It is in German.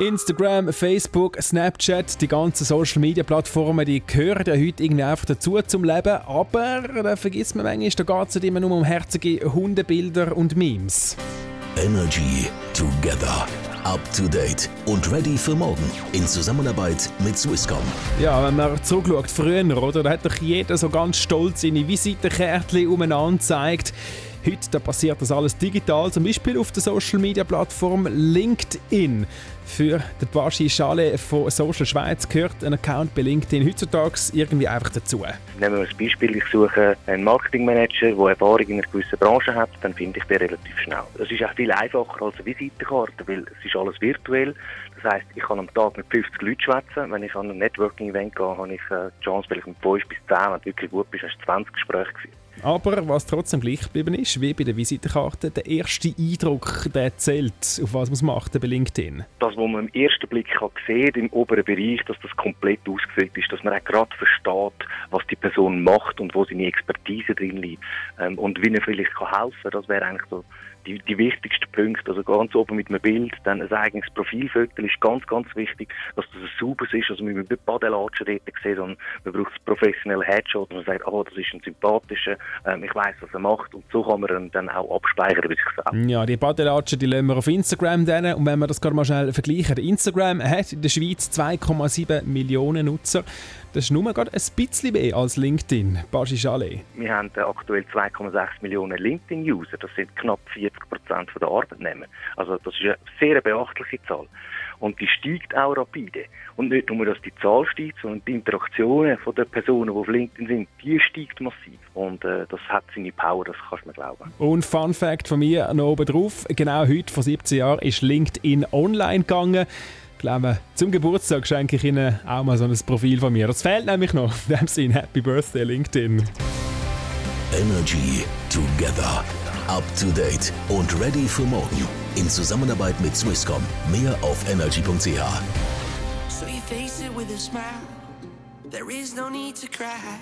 Instagram, Facebook, Snapchat, die ganzen Social Media Plattformen, die gehören ja heute irgendwie einfach dazu zum Leben. Aber da vergisst man manchmal, da geht es nicht immer nur um herzige Hundebilder und Memes. Energy Together. Up to date und ready für morgen in Zusammenarbeit mit Swisscom. Ja, wenn man zurückschaut früher, oder, da hat doch jeder so ganz stolz seine Visitenkärtchen umeinander gezeigt. Heute da passiert das alles digital, zum Beispiel auf der Social Media Plattform LinkedIn. Für den Baschi Schale von Social Schweiz gehört ein Account bei LinkedIn heutzutage irgendwie einfach dazu. Nehmen wir ein Beispiel, ich suche einen Marketingmanager, der Erfahrung in einer gewissen Branche hat, dann finde ich den relativ schnell. Das ist auch viel einfacher als eine Visitenkarte, weil es ist alles virtuell. Das heisst, ich kann am Tag mit 50 Leuten schwätzen. Wenn ich an ein Networking-Event gehe, habe ich äh, die Chance, vielleicht mit 5 bis 10, wenn du wirklich gut bist, hast du 20 Gespräche geführt. Aber was trotzdem gleich geblieben ist, wie bei der Visitenkarte, der erste Eindruck, der zählt, auf was man macht bei LinkedIn. Das, was man im ersten Blick kann sehen im oberen Bereich, dass das komplett ausgefüllt ist, dass man auch gerade versteht, was die Person macht und wo seine Expertise drin liegt ähm, und wie er vielleicht kann helfen kann. Das wäre eigentlich so die, die wichtigsten Punkte. Also ganz oben mit einem Bild, dann ein eigenes Profilfoto ist ganz, ganz wichtig, dass das ein ist. Also man muss nicht Badelatschen dort sehen, sondern man braucht einen professionellen Headshot und man sagt, oh, das ist ein sympathischer, ähm, ich weiß, was er macht und so kann man ihn dann auch abspeichern bei sich selbst. Ja, die Badelatschen, die lassen wir auf Instagram dann. und wenn wir das gerade mal schnell vergleichen, Instagram hat in der Schweiz 2,7 Millionen Nutzer. Das ist nur gerade ein bisschen mehr als LinkedIn. Baschi Chalet. Wir haben aktuell 2,6 Millionen LinkedIn-User. Das sind knapp 40 Prozent der Arbeitnehmer. Also das ist eine sehr beachtliche Zahl. Und die steigt auch rapide. Und nicht nur, dass die Zahl steigt, sondern die Interaktionen von den Personen, die auf LinkedIn sind, die steigt massiv. Und äh, das hat seine Power, das kannst du mir glauben. Und Fun Fact von mir noch oben drauf. Genau heute, vor 17 Jahren, ist LinkedIn online gegangen glaube, zum Geburtstag schenke ich Ihnen auch mal so ein Profil von mir. Das fehlt nämlich noch. In dem Sinne, Happy Birthday LinkedIn. Energy Together. Up to date und ready für morgen. In Zusammenarbeit mit Swisscom. Mehr auf energy.ch. So you face it with a smile. There is no need to cry.